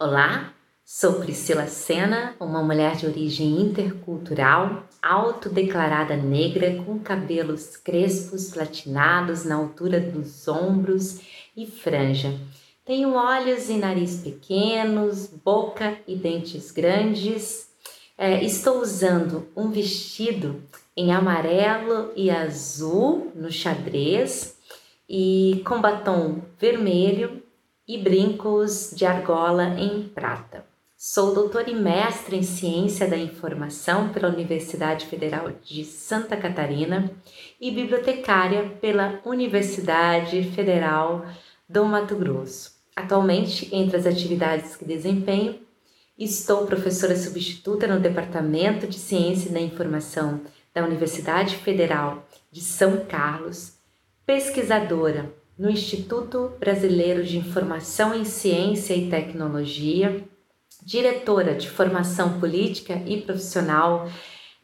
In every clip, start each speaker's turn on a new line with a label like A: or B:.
A: Olá, sou Priscila Sena, uma mulher de origem intercultural, autodeclarada negra, com cabelos crespos platinados na altura dos ombros e franja. Tenho olhos e nariz pequenos, boca e dentes grandes. É, estou usando um vestido em amarelo e azul no xadrez e com batom vermelho e brincos de argola em prata. Sou doutora e mestre em Ciência da Informação pela Universidade Federal de Santa Catarina e bibliotecária pela Universidade Federal do Mato Grosso. Atualmente, entre as atividades que desempenho, estou professora substituta no Departamento de Ciência da Informação da Universidade Federal de São Carlos, pesquisadora no Instituto Brasileiro de Informação em Ciência e Tecnologia, diretora de Formação Política e Profissional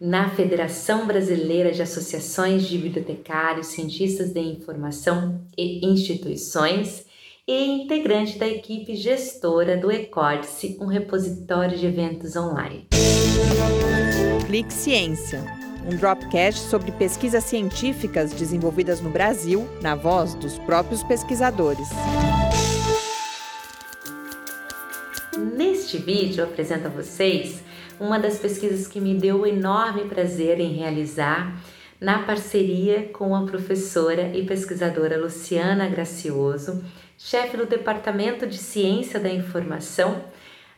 A: na Federação Brasileira de Associações de Bibliotecários, Cientistas de Informação e Instituições e integrante da equipe gestora do Ecórdice, um repositório de eventos online.
B: Clique Ciência um dropcast sobre pesquisas científicas desenvolvidas no Brasil, na voz dos próprios pesquisadores.
A: Neste vídeo eu apresento a vocês uma das pesquisas que me deu o enorme prazer em realizar na parceria com a professora e pesquisadora Luciana Gracioso, chefe do Departamento de Ciência da Informação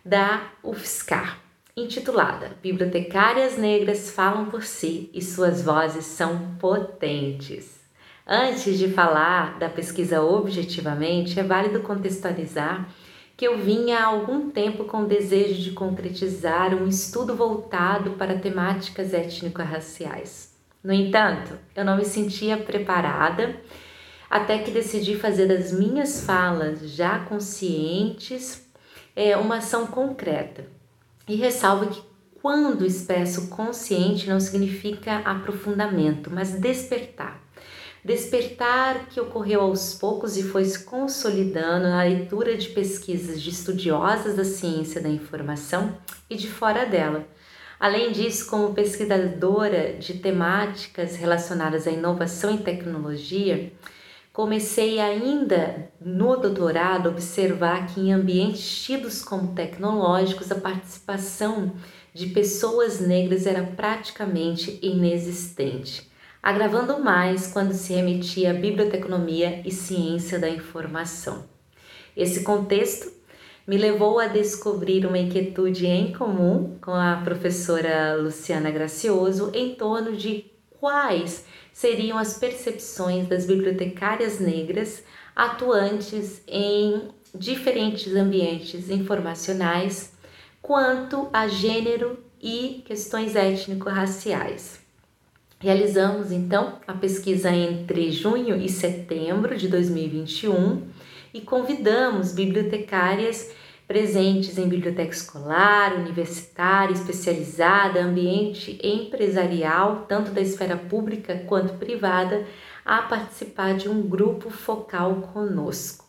A: da UFSCar intitulada Bibliotecárias Negras Falam por Si e Suas Vozes São Potentes. Antes de falar da pesquisa objetivamente, é válido contextualizar que eu vinha há algum tempo com o desejo de concretizar um estudo voltado para temáticas étnico-raciais. No entanto, eu não me sentia preparada até que decidi fazer das minhas falas já conscientes é, uma ação concreta e ressalva que quando expresso consciente não significa aprofundamento, mas despertar. Despertar que ocorreu aos poucos e foi se consolidando na leitura de pesquisas de estudiosas da ciência da informação e de fora dela. Além disso, como pesquisadora de temáticas relacionadas à inovação e tecnologia, Comecei ainda no doutorado a observar que em ambientes tidos como tecnológicos a participação de pessoas negras era praticamente inexistente, agravando mais quando se remetia à biblioteconomia e ciência da informação. Esse contexto me levou a descobrir uma inquietude em comum com a professora Luciana Gracioso em torno de quais seriam as percepções das bibliotecárias negras atuantes em diferentes ambientes informacionais quanto a gênero e questões étnico-raciais. Realizamos então a pesquisa entre junho e setembro de 2021 e convidamos bibliotecárias presentes em biblioteca escolar, universitária, especializada, ambiente empresarial, tanto da esfera pública quanto privada, a participar de um grupo focal conosco.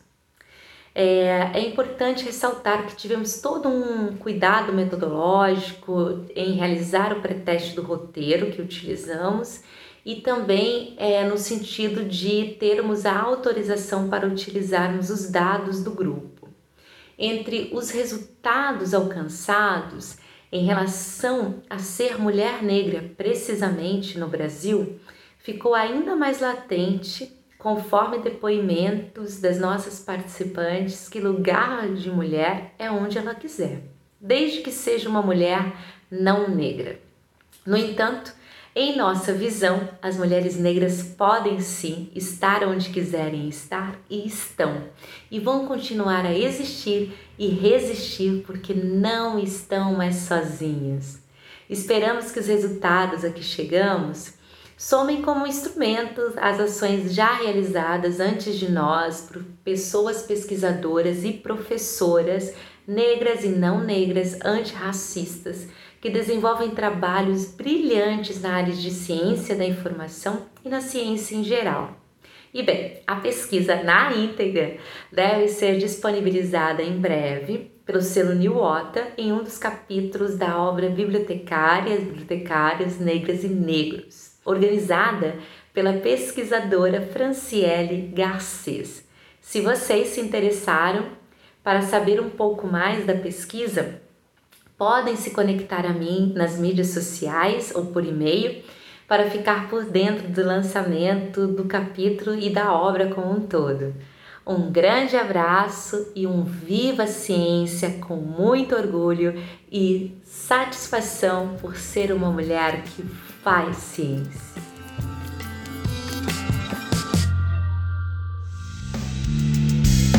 A: É, é, importante ressaltar que tivemos todo um cuidado metodológico em realizar o preteste do roteiro que utilizamos e também é, no sentido de termos a autorização para utilizarmos os dados do grupo entre os resultados alcançados em relação a ser mulher negra, precisamente no Brasil, ficou ainda mais latente conforme depoimentos das nossas participantes que lugar de mulher é onde ela quiser, desde que seja uma mulher não negra. No entanto, em nossa visão, as mulheres negras podem sim estar onde quiserem estar e estão, e vão continuar a existir e resistir porque não estão mais sozinhas. Esperamos que os resultados a que chegamos somem como instrumentos as ações já realizadas antes de nós por pessoas pesquisadoras e professoras negras e não negras antirracistas que desenvolvem trabalhos brilhantes na área de ciência da informação e na ciência em geral. E bem, a pesquisa na íntegra deve ser disponibilizada em breve pelo selo New Ota em um dos capítulos da obra Bibliotecárias, Bibliotecários Negras e Negros, organizada pela pesquisadora Franciele Garcês. Se vocês se interessaram para saber um pouco mais da pesquisa, podem se conectar a mim nas mídias sociais ou por e-mail para ficar por dentro do lançamento do capítulo e da obra como um todo. Um grande abraço e um viva ciência com muito orgulho e satisfação por ser uma mulher que faz ciência.